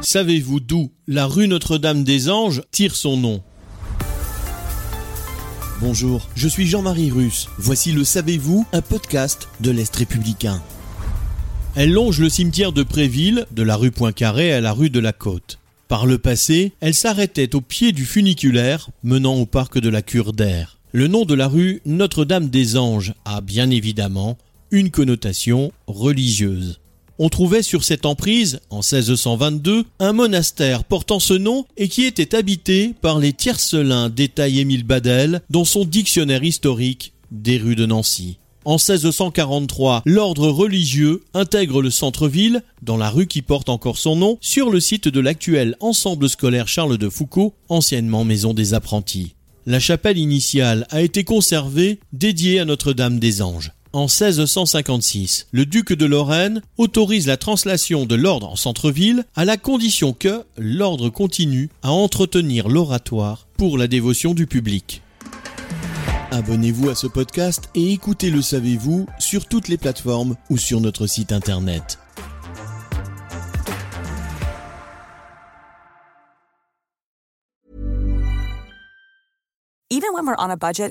Savez-vous d'où la rue Notre-Dame-des-Anges tire son nom? Bonjour, je suis Jean-Marie Russe. Voici le Savez-vous, un podcast de l'Est républicain. Elle longe le cimetière de Préville, de la rue Poincaré à la rue de la Côte. Par le passé, elle s'arrêtait au pied du funiculaire menant au parc de la Cure d'Air. Le nom de la rue Notre-Dame-des-Anges a bien évidemment une connotation religieuse. On trouvait sur cette emprise, en 1622, un monastère portant ce nom et qui était habité par les tiercelins détaille Émile Badel dans son dictionnaire historique des rues de Nancy. En 1643, l'ordre religieux intègre le centre-ville, dans la rue qui porte encore son nom, sur le site de l'actuel ensemble scolaire Charles de Foucault, anciennement maison des apprentis. La chapelle initiale a été conservée, dédiée à Notre-Dame des Anges. En 1656, le duc de Lorraine autorise la translation de l'ordre en centre-ville à la condition que l'ordre continue à entretenir l'oratoire pour la dévotion du public. Abonnez-vous à ce podcast et écoutez Le Savez-vous sur toutes les plateformes ou sur notre site internet. Budget.